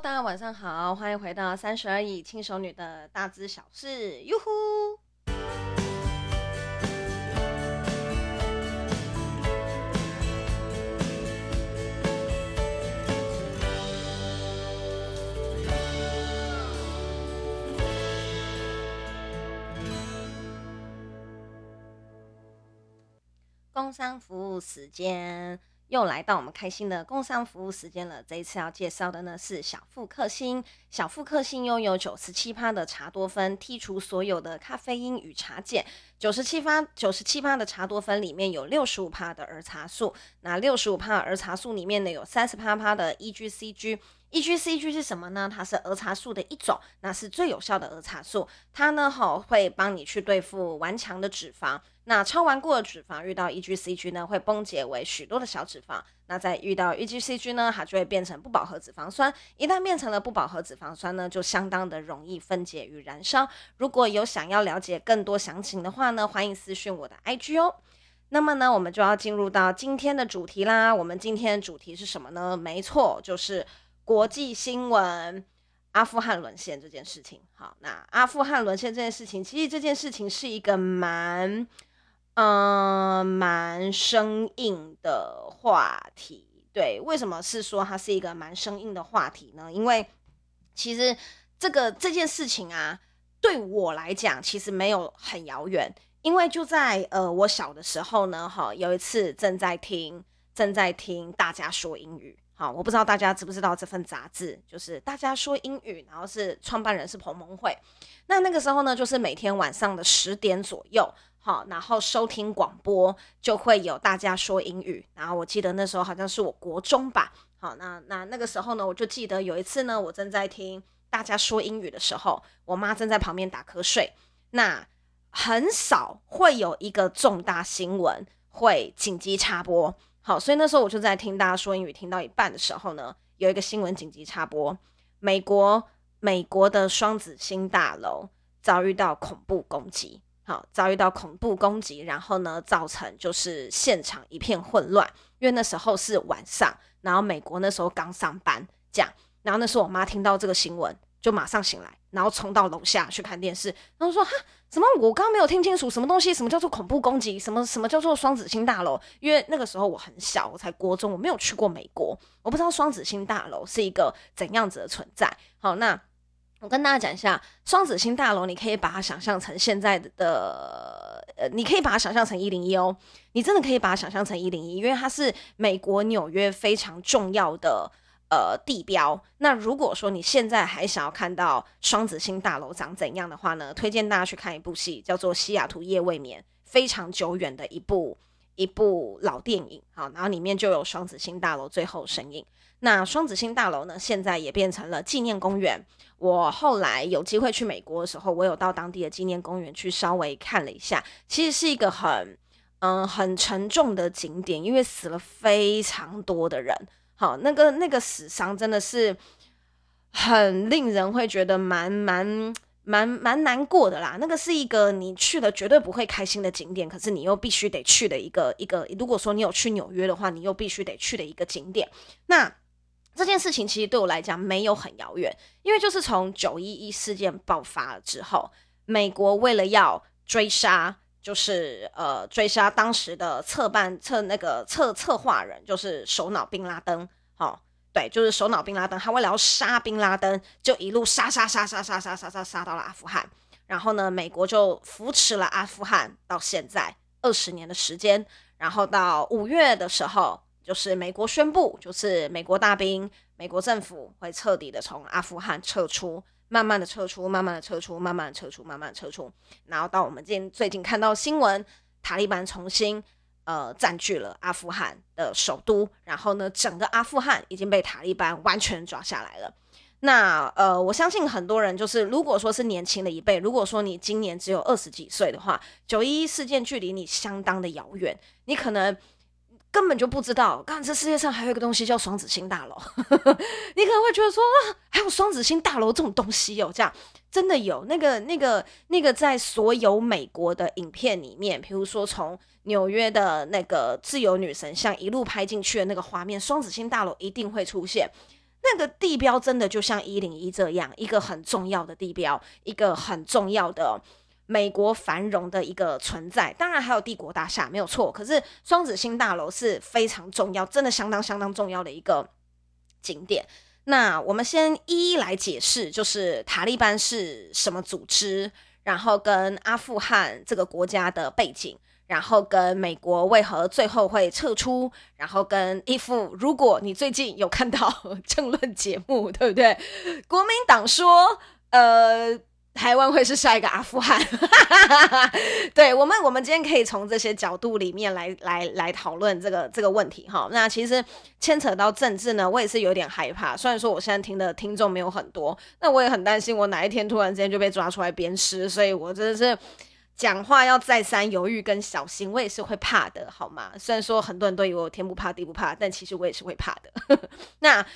大家晚上好，欢迎回到三十而已轻熟女的大知小事，哟呼！工商服务时间。又来到我们开心的工商服务时间了。这一次要介绍的呢是小富克星。小富克星拥有九十七趴的茶多酚，剔除所有的咖啡因与茶碱。九十七发，九十七趴的茶多酚里面有六十五趴的儿茶素。那六十五趴儿茶素里面呢有三十趴趴的 EGCG。EGCG 是什么呢？它是儿茶素的一种，那是最有效的儿茶素。它呢，吼会帮你去对付顽强的脂肪。那超顽固的脂肪遇到 EGCG 呢，会崩解为许多的小脂肪。那再遇到 EGCG 呢，它就会变成不饱和脂肪酸。一旦变成了不饱和脂肪酸呢，就相当的容易分解与燃烧。如果有想要了解更多详情的话呢，欢迎私讯我的 IG 哦。那么呢，我们就要进入到今天的主题啦。我们今天的主题是什么呢？没错，就是。国际新闻，阿富汗沦陷这件事情。好，那阿富汗沦陷这件事情，其实这件事情是一个蛮，嗯、呃，蛮生硬的话题。对，为什么是说它是一个蛮生硬的话题呢？因为其实这个这件事情啊，对我来讲其实没有很遥远，因为就在呃我小的时候呢，哈，有一次正在听正在听大家说英语。好，我不知道大家知不知道这份杂志，就是大家说英语，然后是创办人是彭蒙惠。那那个时候呢，就是每天晚上的十点左右，好，然后收听广播就会有大家说英语。然后我记得那时候好像是我国中吧，好，那那那个时候呢，我就记得有一次呢，我正在听大家说英语的时候，我妈正在旁边打瞌睡。那很少会有一个重大新闻会紧急插播。好，所以那时候我就在听大家说英语，听到一半的时候呢，有一个新闻紧急插播，美国美国的双子星大楼遭遇到恐怖攻击，好，遭遇到恐怖攻击，然后呢，造成就是现场一片混乱，因为那时候是晚上，然后美国那时候刚上班，这样，然后那时候我妈听到这个新闻。就马上醒来，然后冲到楼下去看电视。然后说：“哈，什么？我刚刚没有听清楚，什么东西？什么叫做恐怖攻击？什么什么叫做双子星大楼？因为那个时候我很小，我才国中，我没有去过美国，我不知道双子星大楼是一个怎样子的存在。好，那我跟大家讲一下，双子星大楼，你可以把它想象成现在的，呃，你可以把它想象成一零一哦，你真的可以把它想象成一零一，因为它是美国纽约非常重要的。”呃，地标。那如果说你现在还想要看到双子星大楼长怎样的话呢？推荐大家去看一部戏，叫做《西雅图夜未眠》，非常久远的一部一部老电影。好，然后里面就有双子星大楼最后身影。那双子星大楼呢，现在也变成了纪念公园。我后来有机会去美国的时候，我有到当地的纪念公园去稍微看了一下，其实是一个很嗯、很沉重的景点，因为死了非常多的人。好，那个那个死伤真的是很令人会觉得蛮蛮蛮蛮难过的啦。那个是一个你去了绝对不会开心的景点，可是你又必须得去的一个一个。如果说你有去纽约的话，你又必须得去的一个景点。那这件事情其实对我来讲没有很遥远，因为就是从九一一事件爆发了之后，美国为了要追杀。就是呃，追杀当时的策办策那个策策划人，就是首脑宾拉登。好、哦，对，就是首脑宾拉登。他为了要杀宾拉登，就一路杀杀杀杀杀杀杀杀杀到了阿富汗。然后呢，美国就扶持了阿富汗到现在二十年的时间。然后到五月的时候，就是美国宣布，就是美国大兵、美国政府会彻底的从阿富汗撤出。慢慢的撤出，慢慢的撤出，慢慢的撤出，慢慢的撤出，然后到我们今最近看到新闻，塔利班重新呃占据了阿富汗的首都，然后呢，整个阿富汗已经被塔利班完全抓下来了。那呃，我相信很多人就是，如果说是年轻的一辈，如果说你今年只有二十几岁的话，九一一事件距离你相当的遥远，你可能。根本就不知道，刚这世界上还有一个东西叫双子星大楼。你可能会觉得说啊，还有双子星大楼这种东西哦，这样真的有那个、那个、那个，在所有美国的影片里面，比如说从纽约的那个自由女神像一路拍进去的那个画面，双子星大楼一定会出现。那个地标真的就像一零一这样，一个很重要的地标，一个很重要的美国繁荣的一个存在。当然还有帝国大厦没有错，可是双子星大楼是非常重要，真的相当相当重要的一个景点。那我们先一一来解释，就是塔利班是什么组织，然后跟阿富汗这个国家的背景。然后跟美国为何最后会撤出？然后跟一副，如果你最近有看到 政论节目，对不对？国民党说，呃，台湾会是下一个阿富汗。对我们，我们今天可以从这些角度里面来来来讨论这个这个问题哈。那其实牵扯到政治呢，我也是有点害怕。虽然说我现在听的听众没有很多，那我也很担心我哪一天突然之间就被抓出来鞭尸，所以我真的是。讲话要再三犹豫跟小心，我也是会怕的，好吗？虽然说很多人都以为我天不怕地不怕，但其实我也是会怕的。那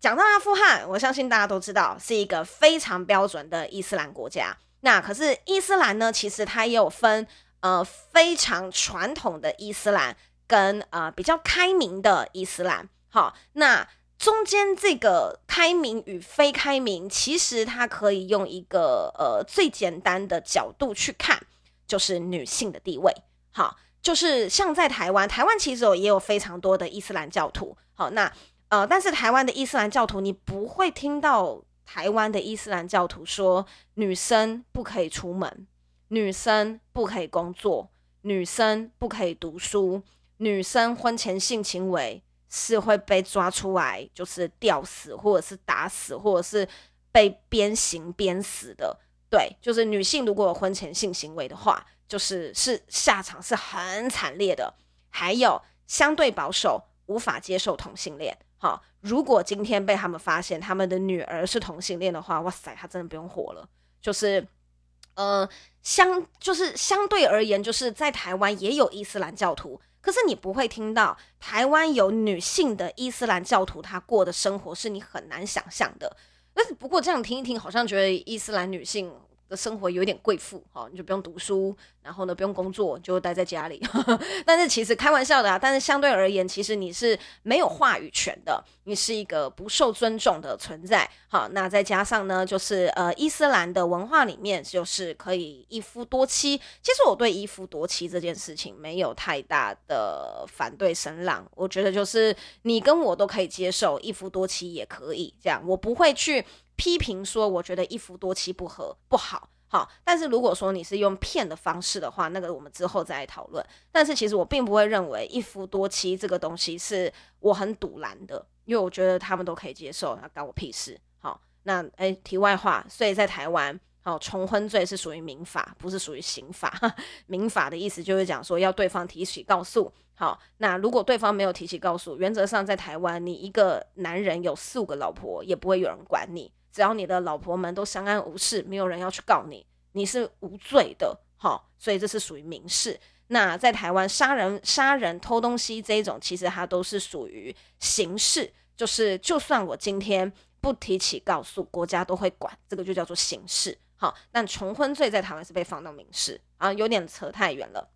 讲到阿富汗，我相信大家都知道是一个非常标准的伊斯兰国家。那可是伊斯兰呢，其实它也有分呃非常传统的伊斯兰跟呃比较开明的伊斯兰。好，那中间这个开明与非开明，其实它可以用一个呃最简单的角度去看。就是女性的地位，好，就是像在台湾，台湾其实也有非常多的伊斯兰教徒，好，那呃，但是台湾的伊斯兰教徒，你不会听到台湾的伊斯兰教徒说女生不可以出门，女生不可以工作，女生不可以读书，女生婚前性行为是会被抓出来，就是吊死，或者是打死，或者是被鞭刑鞭死的。对，就是女性如果有婚前性行为的话，就是是下场是很惨烈的。还有相对保守，无法接受同性恋。好，如果今天被他们发现他们的女儿是同性恋的话，哇塞，他真的不用活了。就是，呃，相就是相对而言，就是在台湾也有伊斯兰教徒，可是你不会听到台湾有女性的伊斯兰教徒，她过的生活是你很难想象的。但是不过这样听一听，好像觉得伊斯兰女性的生活有点贵妇哈，你就不用读书，然后呢不用工作，就待在家里。但是其实开玩笑的啊，但是相对而言，其实你是没有话语权的，你是一个不受尊重的存在。好，那再加上呢，就是呃伊斯兰的文化里面就是可以一夫多妻。其实我对一夫多妻这件事情没有太大的反对声浪，我觉得就是你跟我都可以接受一夫多妻也可以这样，我不会去。批评说，我觉得一夫多妻不合不好，好。但是如果说你是用骗的方式的话，那个我们之后再来讨论。但是其实我并不会认为一夫多妻这个东西是我很堵拦的，因为我觉得他们都可以接受，那关我屁事。好，那诶，题外话，所以在台湾，好，重婚罪是属于民法，不是属于刑法。民法的意思就是讲说要对方提起告诉。好，那如果对方没有提起告诉，原则上在台湾，你一个男人有四五个老婆，也不会有人管你。只要你的老婆们都相安无事，没有人要去告你，你是无罪的，好，所以这是属于民事。那在台湾杀人、杀人、偷东西这一种，其实它都是属于刑事，就是就算我今天不提起告诉，国家都会管，这个就叫做刑事。好，但重婚罪在台湾是被放到民事啊，有点扯太远了。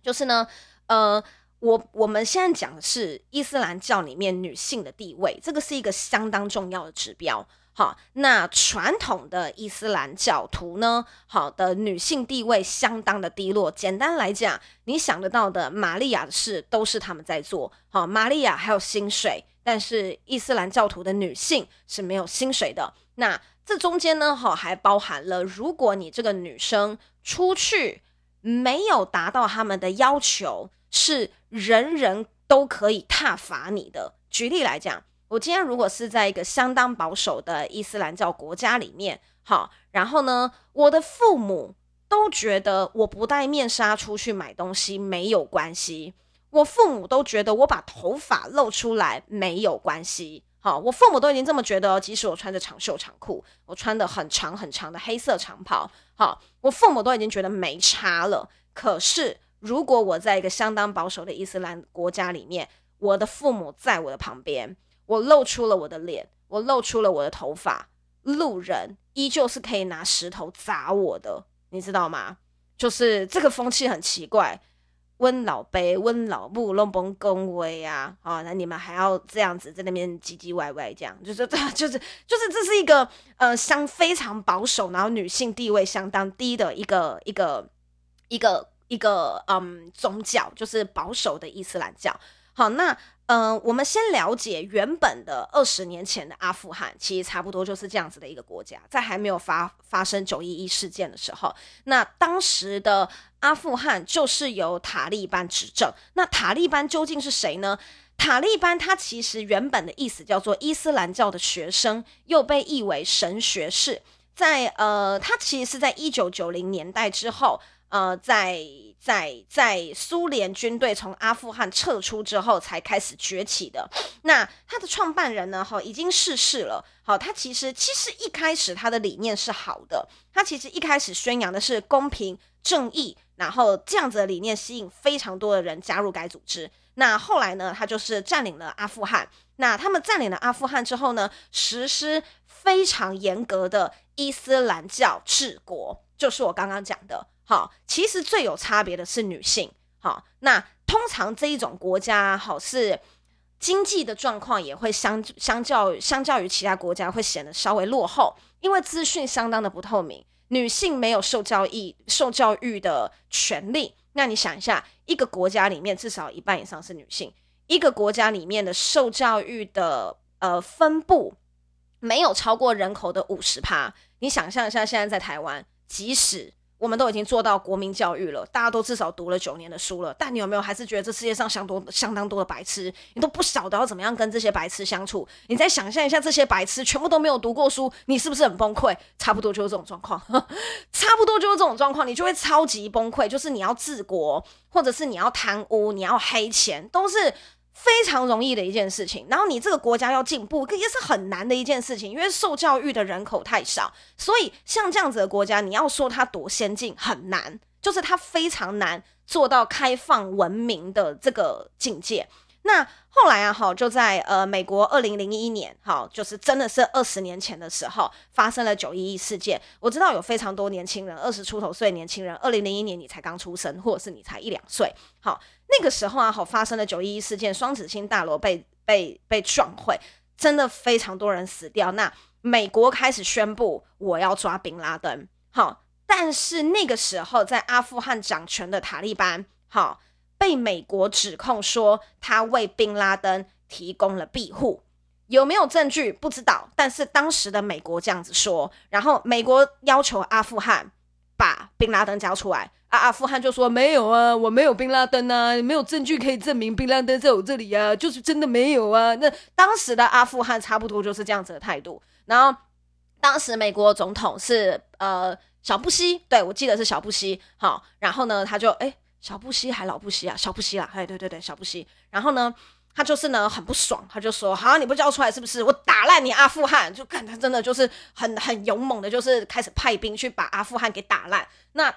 就是呢，呃，我我们现在讲的是伊斯兰教里面女性的地位，这个是一个相当重要的指标。好，那传统的伊斯兰教徒呢？好的，女性地位相当的低落。简单来讲，你想得到的玛利亚的事都是他们在做。好，玛利亚还有薪水，但是伊斯兰教徒的女性是没有薪水的。那这中间呢，好还包含了，如果你这个女生出去没有达到他们的要求，是人人都可以挞伐你的。举例来讲。我今天如果是在一个相当保守的伊斯兰教国家里面，好，然后呢，我的父母都觉得我不戴面纱出去买东西没有关系，我父母都觉得我把头发露出来没有关系，好，我父母都已经这么觉得，即使我穿着长袖长裤，我穿的很长很长的黑色长袍，好，我父母都已经觉得没差了。可是如果我在一个相当保守的伊斯兰国家里面，我的父母在我的旁边。我露出了我的脸，我露出了我的头发，路人依旧是可以拿石头砸我的，你知道吗？就是这个风气很奇怪。温老爸、温老母拢甭恭维啊，啊，那你们还要这样子在那边唧唧歪歪，这样就是这 就是就是这是一个呃相非常保守，然后女性地位相当低的一个一个一个一个嗯宗教，就是保守的伊斯兰教。好，那。嗯、我们先了解原本的二十年前的阿富汗，其实差不多就是这样子的一个国家。在还没有发发生九一一事件的时候，那当时的阿富汗就是由塔利班执政。那塔利班究竟是谁呢？塔利班它其实原本的意思叫做伊斯兰教的学生，又被译为神学士。在呃，它其实是在一九九零年代之后。呃，在在在苏联军队从阿富汗撤出之后，才开始崛起的。那他的创办人呢？哈，已经逝世了。好，他其实其实一开始他的理念是好的，他其实一开始宣扬的是公平正义，然后这样子的理念吸引非常多的人加入该组织。那后来呢，他就是占领了阿富汗。那他们占领了阿富汗之后呢，实施非常严格的伊斯兰教治国，就是我刚刚讲的。好，其实最有差别的是女性。好，那通常这一种国家，好是经济的状况也会相相较相较于其他国家会显得稍微落后，因为资讯相当的不透明，女性没有受教育受教育的权利。那你想一下，一个国家里面至少一半以上是女性，一个国家里面的受教育的呃分布没有超过人口的五十趴。你想象一下，现在在台湾，即使我们都已经做到国民教育了，大家都至少读了九年的书了。但你有没有还是觉得这世界上相多相当多的白痴？你都不晓得要怎么样跟这些白痴相处？你再想象一下，这些白痴全部都没有读过书，你是不是很崩溃？差不多就是这种状况，差不多就是这种状况，你就会超级崩溃。就是你要治国，或者是你要贪污，你要黑钱，都是。非常容易的一件事情，然后你这个国家要进步，也是很难的一件事情，因为受教育的人口太少，所以像这样子的国家，你要说它多先进，很难，就是它非常难做到开放文明的这个境界。那后来啊，哈，就在呃美国二零零一年，哈，就是真的是二十年前的时候，发生了九一一事件。我知道有非常多年轻人，二十出头岁年轻人，二零零一年你才刚出生，或者是你才一两岁，好。那个时候啊，好发生了九一一事件，双子星大楼被被被撞毁，真的非常多人死掉。那美国开始宣布我要抓宾拉登，好，但是那个时候在阿富汗掌权的塔利班，好，被美国指控说他为宾拉登提供了庇护，有没有证据不知道，但是当时的美国这样子说，然后美国要求阿富汗把宾拉登交出来。啊阿富汗就说没有啊，我没有宾拉登啊，没有证据可以证明宾拉登在我这里啊，就是真的没有啊。那当时的阿富汗差不多就是这样子的态度。然后当时美国总统是呃小布希，对，我记得是小布希。好，然后呢他就诶，小布希还老布希啊，小布希啦，哎对对对，小布希。然后呢他就是呢很不爽，他就说好，你不交出来是不是？我打烂你阿富汗！就看他真的就是很很勇猛的，就是开始派兵去把阿富汗给打烂。那。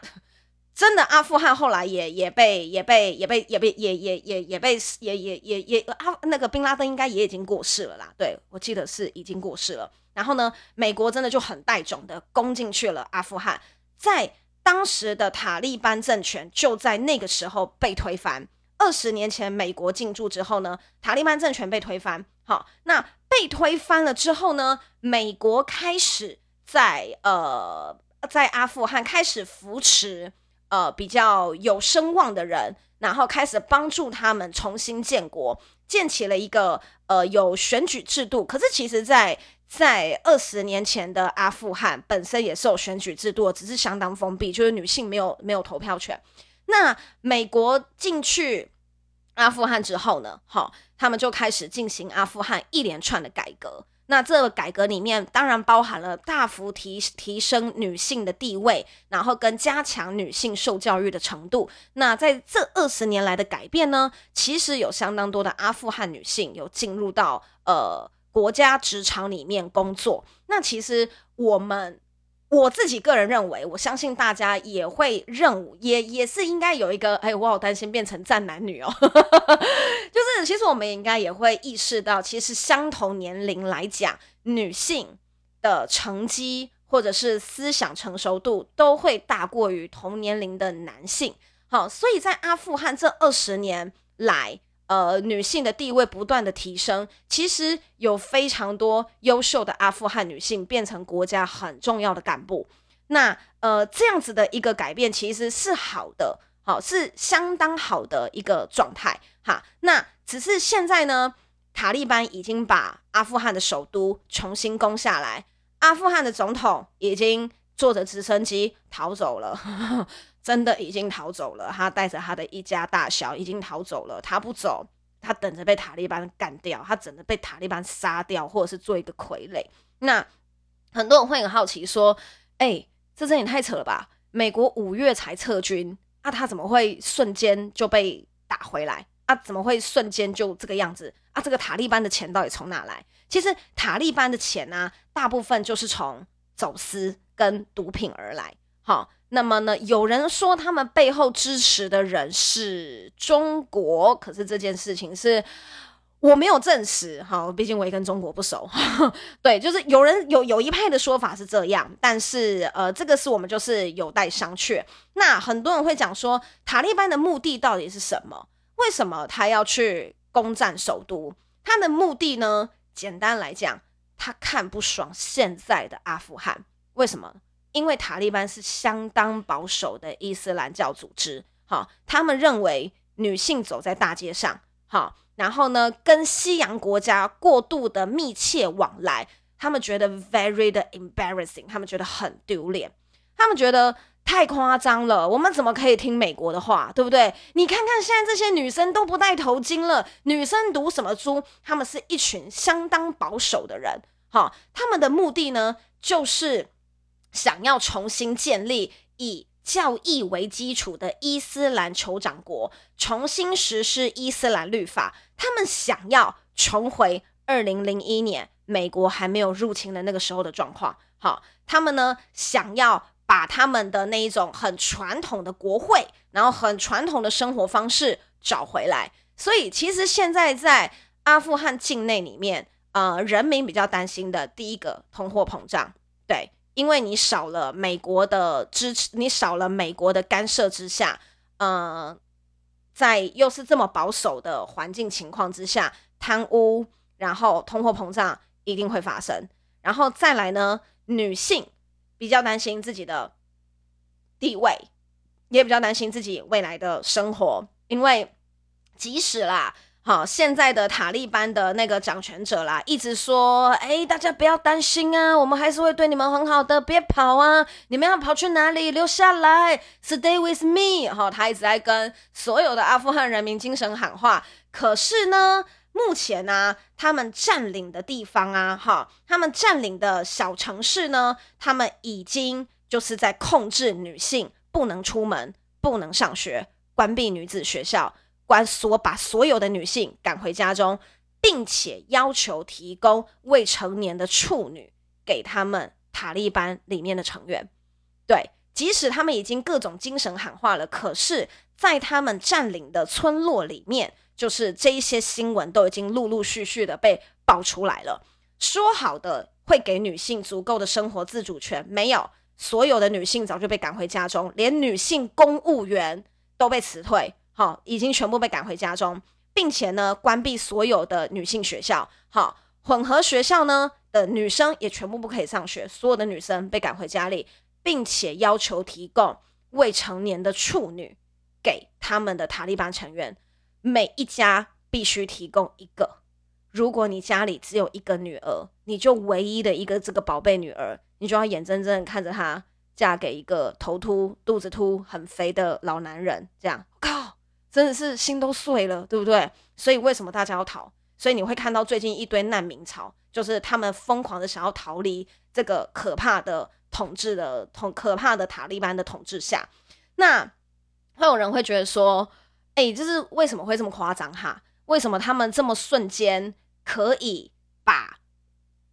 真的，阿富汗后来也也被也被也被也被也也也也被也也也也阿那个宾拉登应该也已经过世了啦。对，我记得是已经过世了。然后呢，美国真的就很带种的攻进去了阿富汗，在当时的塔利班政权就在那个时候被推翻。二十年前美国进驻之后呢，塔利班政权被推翻。好，那被推翻了之后呢，美国开始在呃在阿富汗开始扶持。呃，比较有声望的人，然后开始帮助他们重新建国，建起了一个呃有选举制度。可是其实在，在二十年前的阿富汗本身也是有选举制度，只是相当封闭，就是女性没有没有投票权。那美国进去阿富汗之后呢，好，他们就开始进行阿富汗一连串的改革。那这个改革里面当然包含了大幅提提升女性的地位，然后跟加强女性受教育的程度。那在这二十年来的改变呢，其实有相当多的阿富汗女性有进入到呃国家职场里面工作。那其实我们。我自己个人认为，我相信大家也会认，也也是应该有一个，哎，我好担心变成战男女哦，就是其实我们应该也会意识到，其实相同年龄来讲，女性的成绩或者是思想成熟度都会大过于同年龄的男性。好，所以在阿富汗这二十年来，呃，女性的地位不断的提升，其实有非常多优秀的阿富汗女性变成国家很重要的干部。那呃，这样子的一个改变其实是好的，好，是相当好的一个状态哈。那只是现在呢，塔利班已经把阿富汗的首都重新攻下来，阿富汗的总统已经坐着直升机逃走了，真的已经逃走了。他带着他的一家大小已经逃走了，他不走，他等着被塔利班干掉，他等着被塔利班杀掉，或者是做一个傀儡。那很多人会很好奇说，哎、欸。这也太扯了吧！美国五月才撤军，那、啊、他怎么会瞬间就被打回来？啊，怎么会瞬间就这个样子？啊，这个塔利班的钱到底从哪来？其实塔利班的钱呢、啊，大部分就是从走私跟毒品而来。好，那么呢，有人说他们背后支持的人是中国，可是这件事情是。我没有证实，哈，毕竟我也跟中国不熟。对，就是有人有有一派的说法是这样，但是呃，这个是我们就是有待商榷。那很多人会讲说，塔利班的目的到底是什么？为什么他要去攻占首都？他的目的呢？简单来讲，他看不爽现在的阿富汗。为什么？因为塔利班是相当保守的伊斯兰教组织，哈，他们认为女性走在大街上，哈。然后呢，跟西洋国家过度的密切往来，他们觉得 very 的 embarrassing，他们觉得很丢脸，他们觉得太夸张了。我们怎么可以听美国的话，对不对？你看看现在这些女生都不戴头巾了，女生读什么书？他们是一群相当保守的人，哈，他们的目的呢，就是想要重新建立以。教义为基础的伊斯兰酋长国重新实施伊斯兰律法，他们想要重回二零零一年美国还没有入侵的那个时候的状况。好，他们呢，想要把他们的那一种很传统的国会，然后很传统的生活方式找回来。所以，其实现在在阿富汗境内里面，呃，人民比较担心的第一个通货膨胀，对。因为你少了美国的支持，你少了美国的干涉之下，呃，在又是这么保守的环境情况之下，贪污，然后通货膨胀一定会发生。然后再来呢，女性比较担心自己的地位，也比较担心自己未来的生活，因为即使啦。好，现在的塔利班的那个掌权者啦，一直说，哎，大家不要担心啊，我们还是会对你们很好的，别跑啊，你们要跑去哪里？留下来，Stay with me。好，他一直在跟所有的阿富汗人民精神喊话。可是呢，目前呢、啊，他们占领的地方啊，哈，他们占领的小城市呢，他们已经就是在控制女性不能出门、不能上学，关闭女子学校。关所把所有的女性赶回家中，并且要求提供未成年的处女给他们塔利班里面的成员。对，即使他们已经各种精神喊话了，可是，在他们占领的村落里面，就是这一些新闻都已经陆陆续续的被爆出来了。说好的会给女性足够的生活自主权，没有，所有的女性早就被赶回家中，连女性公务员都被辞退。好，已经全部被赶回家中，并且呢，关闭所有的女性学校。好，混合学校呢的女生也全部不可以上学，所有的女生被赶回家里，并且要求提供未成年的处女给他们的塔利班成员，每一家必须提供一个。如果你家里只有一个女儿，你就唯一的一个这个宝贝女儿，你就要眼睁睁看着她嫁给一个头秃、肚子秃、很肥的老男人，这样靠。真的是心都碎了，对不对？所以为什么大家要逃？所以你会看到最近一堆难民潮，就是他们疯狂的想要逃离这个可怕的统治的统可怕的塔利班的统治下。那会有人会觉得说，哎、欸，就是为什么会这么夸张哈？为什么他们这么瞬间可以把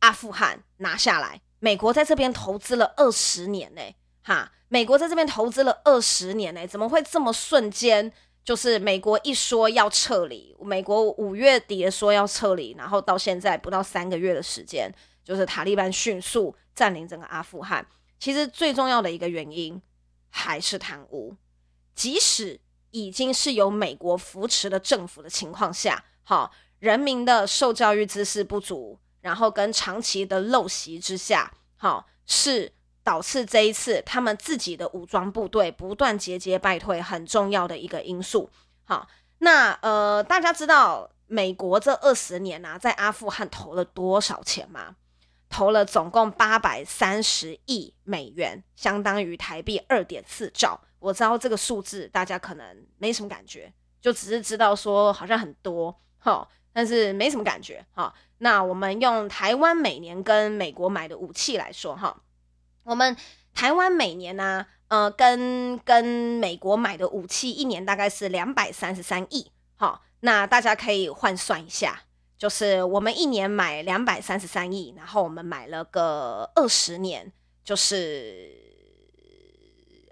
阿富汗拿下来？美国在这边投资了二十年呢，哈，美国在这边投资了二十年呢，怎么会这么瞬间？就是美国一说要撤离，美国五月底说要撤离，然后到现在不到三个月的时间，就是塔利班迅速占领整个阿富汗。其实最重要的一个原因还是贪污。即使已经是由美国扶持的政府的情况下，好，人民的受教育知识不足，然后跟长期的陋习之下，好，是导致这一次他们自己的武装部队不断节节败退很重要的一个因素。好，那呃，大家知道美国这二十年啊，在阿富汗投了多少钱吗？投了总共八百三十亿美元，相当于台币二点四兆。我知道这个数字大家可能没什么感觉，就只是知道说好像很多哈，但是没什么感觉哈。那我们用台湾每年跟美国买的武器来说哈，我们台湾每年呢、呃，跟跟美国买的武器一年大概是两百三十三亿。好，那大家可以换算一下。就是我们一年买两百三十三亿，然后我们买了个二十年，就是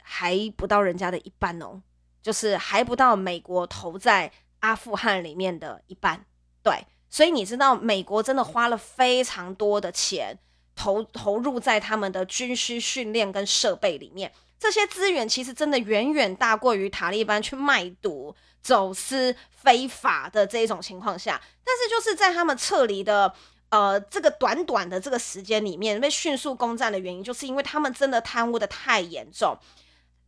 还不到人家的一半哦，就是还不到美国投在阿富汗里面的一半。对，所以你知道美国真的花了非常多的钱投投入在他们的军需训练跟设备里面，这些资源其实真的远远大过于塔利班去卖毒。走私非法的这一种情况下，但是就是在他们撤离的呃这个短短的这个时间里面被迅速攻占的原因，就是因为他们真的贪污得太严重。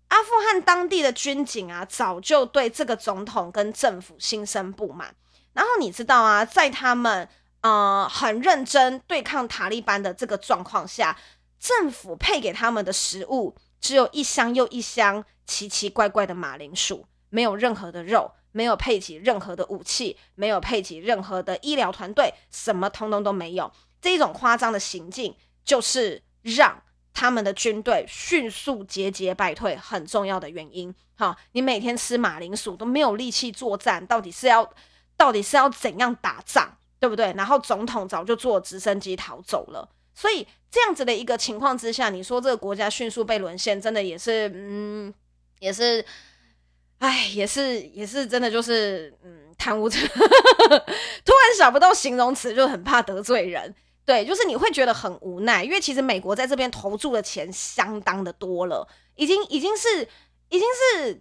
阿富汗当地的军警啊，早就对这个总统跟政府心生不满。然后你知道啊，在他们呃很认真对抗塔利班的这个状况下，政府配给他们的食物只有一箱又一箱奇奇怪怪的马铃薯。没有任何的肉，没有配给任何的武器，没有配给任何的医疗团队，什么通通都没有。这一种夸张的行径，就是让他们的军队迅速节节败退很重要的原因。哈，你每天吃马铃薯都没有力气作战，到底是要到底是要怎样打仗，对不对？然后总统早就坐直升机逃走了，所以这样子的一个情况之下，你说这个国家迅速被沦陷，真的也是，嗯，也是。哎，也是，也是真的，就是嗯，贪污者，突然想不到形容词，就很怕得罪人。对，就是你会觉得很无奈，因为其实美国在这边投注的钱相当的多了，已经已经是已经是，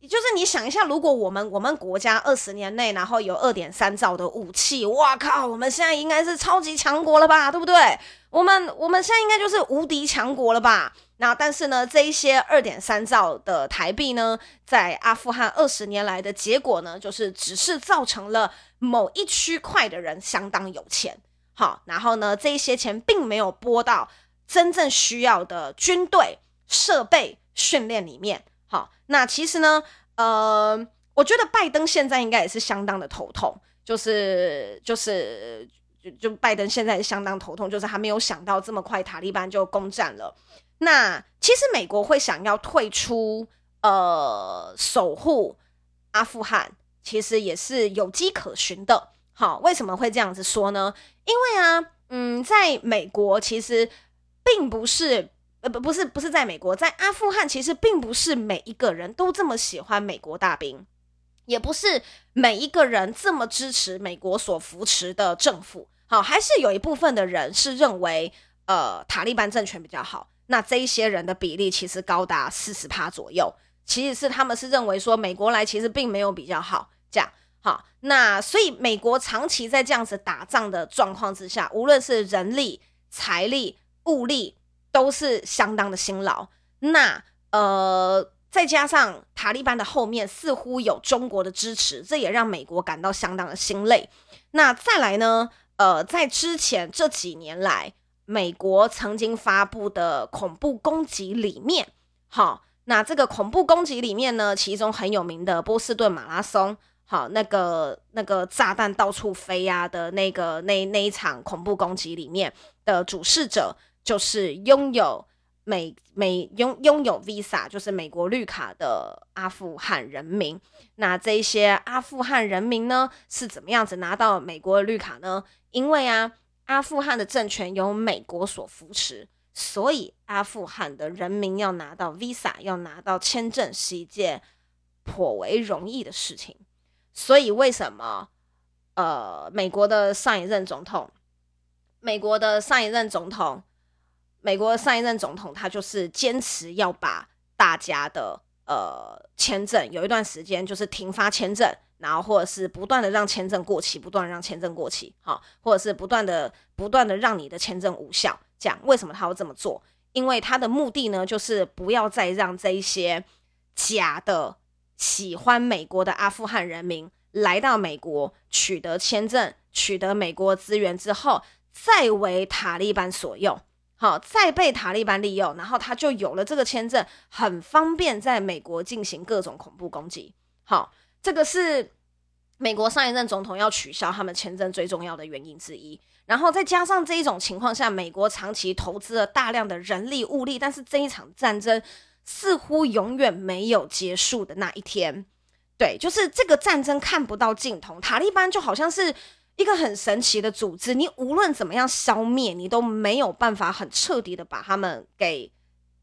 也就是你想一下，如果我们我们国家二十年内然后有二点三兆的武器，哇靠，我们现在应该是超级强国了吧，对不对？我们我们现在应该就是无敌强国了吧？那但是呢，这一些二点三兆的台币呢，在阿富汗二十年来的结果呢，就是只是造成了某一区块的人相当有钱，好，然后呢，这一些钱并没有拨到真正需要的军队设备训练里面，好，那其实呢，呃，我觉得拜登现在应该也是相当的头痛，就是就是就就拜登现在相当头痛，就是还没有想到这么快塔利班就攻占了。那其实美国会想要退出，呃，守护阿富汗，其实也是有迹可循的。好，为什么会这样子说呢？因为啊，嗯，在美国其实并不是，呃，不，不是，不是在美国，在阿富汗其实并不是每一个人都这么喜欢美国大兵，也不是每一个人这么支持美国所扶持的政府。好，还是有一部分的人是认为，呃，塔利班政权比较好。那这一些人的比例其实高达四十趴左右，其实是他们是认为说美国来其实并没有比较好，这样好。那所以美国长期在这样子打仗的状况之下，无论是人力、财力、物力，都是相当的辛劳。那呃，再加上塔利班的后面似乎有中国的支持，这也让美国感到相当的心累。那再来呢？呃，在之前这几年来。美国曾经发布的恐怖攻击里面，好，那这个恐怖攻击里面呢，其中很有名的波士顿马拉松，好，那个那个炸弹到处飞呀的那个那那一场恐怖攻击里面的主事者，就是拥有美美拥拥有 Visa，就是美国绿卡的阿富汗人民。那这一些阿富汗人民呢，是怎么样子拿到美国的绿卡呢？因为啊。阿富汗的政权由美国所扶持，所以阿富汗的人民要拿到 Visa，要拿到签证是一件颇为容易的事情。所以为什么呃，美国的上一任总统，美国的上一任总统，美国上一任总统，他就是坚持要把大家的呃签证，有一段时间就是停发签证，然后或者是不断的让签证过期，不断让签证过期，好，或者是不断的不断的让你的签证无效。这样为什么他要这么做？因为他的目的呢，就是不要再让这一些假的喜欢美国的阿富汗人民来到美国取得签证、取得美国资源之后，再为塔利班所用。好，再被塔利班利用，然后他就有了这个签证，很方便在美国进行各种恐怖攻击。好，这个是美国上一任总统要取消他们签证最重要的原因之一。然后再加上这一种情况下，美国长期投资了大量的人力物力，但是这一场战争似乎永远没有结束的那一天。对，就是这个战争看不到尽头，塔利班就好像是。一个很神奇的组织，你无论怎么样消灭，你都没有办法很彻底的把他们给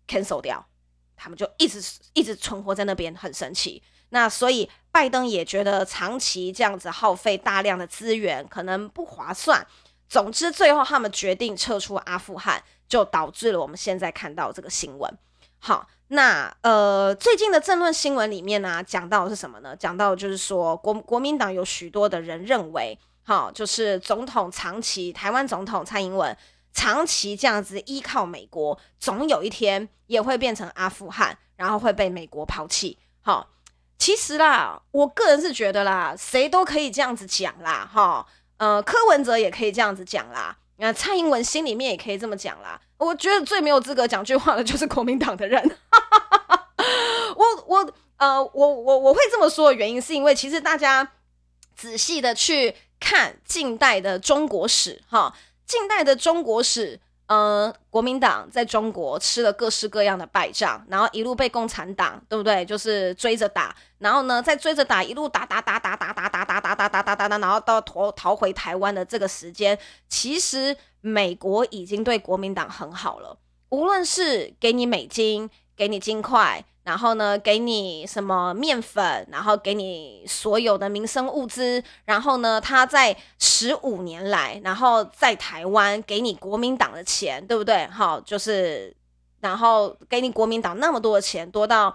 cancel 掉，他们就一直一直存活在那边，很神奇。那所以拜登也觉得长期这样子耗费大量的资源可能不划算。总之，最后他们决定撤出阿富汗，就导致了我们现在看到这个新闻。好，那呃，最近的政论新闻里面呢，讲到的是什么呢？讲到就是说国国民党有许多的人认为。好，就是总统长期，台湾总统蔡英文长期这样子依靠美国，总有一天也会变成阿富汗，然后会被美国抛弃。好，其实啦，我个人是觉得啦，谁都可以这样子讲啦，哈，呃，柯文哲也可以这样子讲啦，那蔡英文心里面也可以这么讲啦。我觉得最没有资格讲句话的就是国民党的人。我我呃，我我我会这么说的原因，是因为其实大家仔细的去。看近代的中国史，哈，近代的中国史，呃，国民党在中国吃了各式各样的败仗，然后一路被共产党，对不对？就是追着打，然后呢，再追着打，一路打打打打打打打打打打打打打，然后到逃逃回台湾的这个时间，其实美国已经对国民党很好了，无论是给你美金，给你金块。然后呢，给你什么面粉，然后给你所有的民生物资。然后呢，他在十五年来，然后在台湾给你国民党的钱，对不对？好，就是然后给你国民党那么多的钱，多到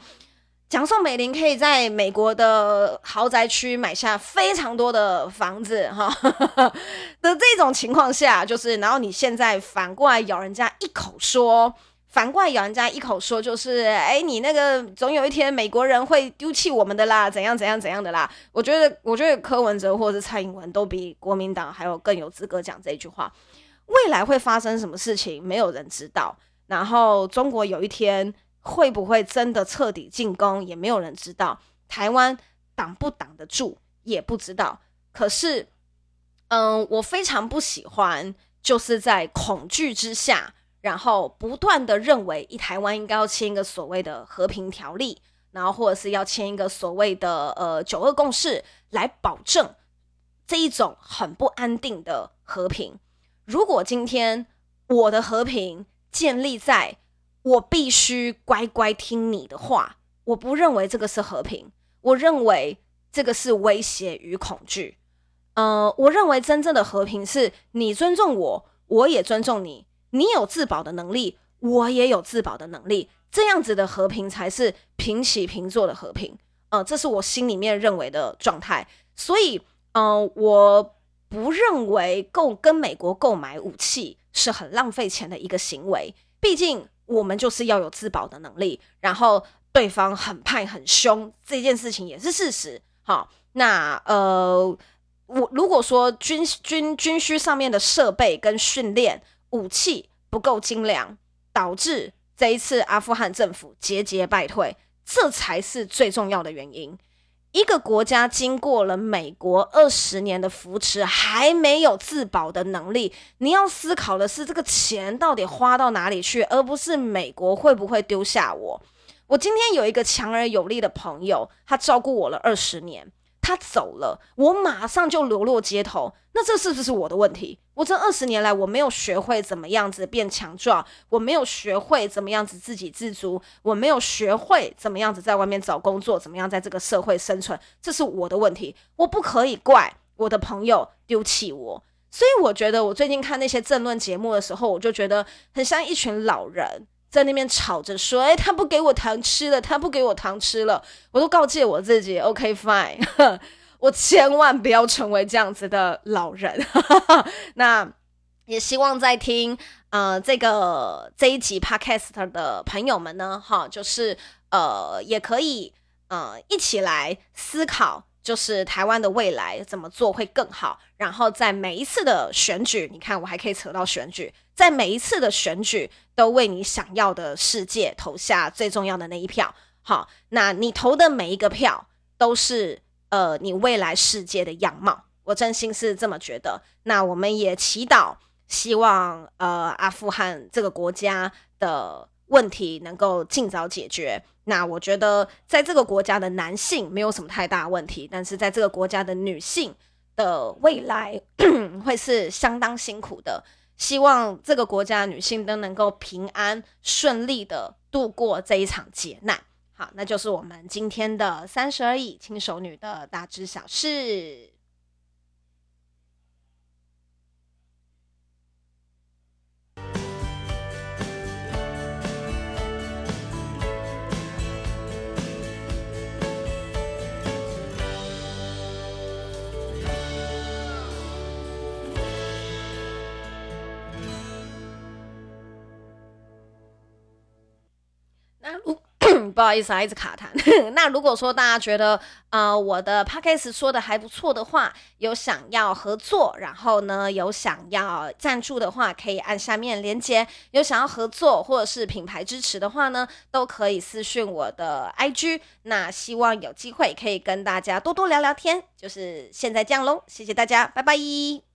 蒋宋美龄可以在美国的豪宅区买下非常多的房子，哈 的这种情况下，就是然后你现在反过来咬人家一口说。反过来咬人家一口说，就是哎，你那个总有一天美国人会丢弃我们的啦，怎样怎样怎样的啦。我觉得，我觉得柯文哲或者蔡英文都比国民党还有更有资格讲这句话。未来会发生什么事情，没有人知道。然后中国有一天会不会真的彻底进攻，也没有人知道。台湾挡不挡得住，也不知道。可是，嗯，我非常不喜欢，就是在恐惧之下。然后不断的认为，一台湾应该要签一个所谓的和平条例，然后或者是要签一个所谓的呃九二共识，来保证这一种很不安定的和平。如果今天我的和平建立在我必须乖乖听你的话，我不认为这个是和平，我认为这个是威胁与恐惧。呃，我认为真正的和平是你尊重我，我也尊重你。你有自保的能力，我也有自保的能力，这样子的和平才是平起平坐的和平。呃，这是我心里面认为的状态。所以，呃，我不认为购跟美国购买武器是很浪费钱的一个行为。毕竟，我们就是要有自保的能力。然后，对方很派很凶，这件事情也是事实。好，那呃，我如果说军军军需上面的设备跟训练，武器不够精良，导致这一次阿富汗政府节节败退，这才是最重要的原因。一个国家经过了美国二十年的扶持，还没有自保的能力，你要思考的是这个钱到底花到哪里去，而不是美国会不会丢下我。我今天有一个强而有力的朋友，他照顾我了二十年。他走了，我马上就流落街头。那这是不是我的问题？我这二十年来，我没有学会怎么样子变强壮，我没有学会怎么样子自给自足，我没有学会怎么样子在外面找工作，怎么样在这个社会生存，这是我的问题。我不可以怪我的朋友丢弃我。所以我觉得，我最近看那些政论节目的时候，我就觉得很像一群老人在那边吵着说：“哎，他不给我糖吃了，他不给我糖吃了。”我都告诫我自己：“OK fine，我千万不要成为这样子的老人。”那也希望在听呃这个这一集 Podcast 的朋友们呢，哈，就是呃也可以呃一起来思考。就是台湾的未来怎么做会更好？然后在每一次的选举，你看我还可以扯到选举，在每一次的选举都为你想要的世界投下最重要的那一票。好，那你投的每一个票都是呃你未来世界的样貌，我真心是这么觉得。那我们也祈祷，希望呃阿富汗这个国家的问题能够尽早解决。那我觉得，在这个国家的男性没有什么太大问题，但是在这个国家的女性的未来会是相当辛苦的。希望这个国家女性都能够平安顺利的度过这一场劫难。好，那就是我们今天的三十而已轻熟女的大知小事。不好意思啊，一直卡痰。那如果说大家觉得呃我的 podcast 说的还不错的话，有想要合作，然后呢有想要赞助的话，可以按下面连接。有想要合作或者是品牌支持的话呢，都可以私讯我的 IG。那希望有机会可以跟大家多多聊聊天。就是现在这样喽，谢谢大家，拜拜。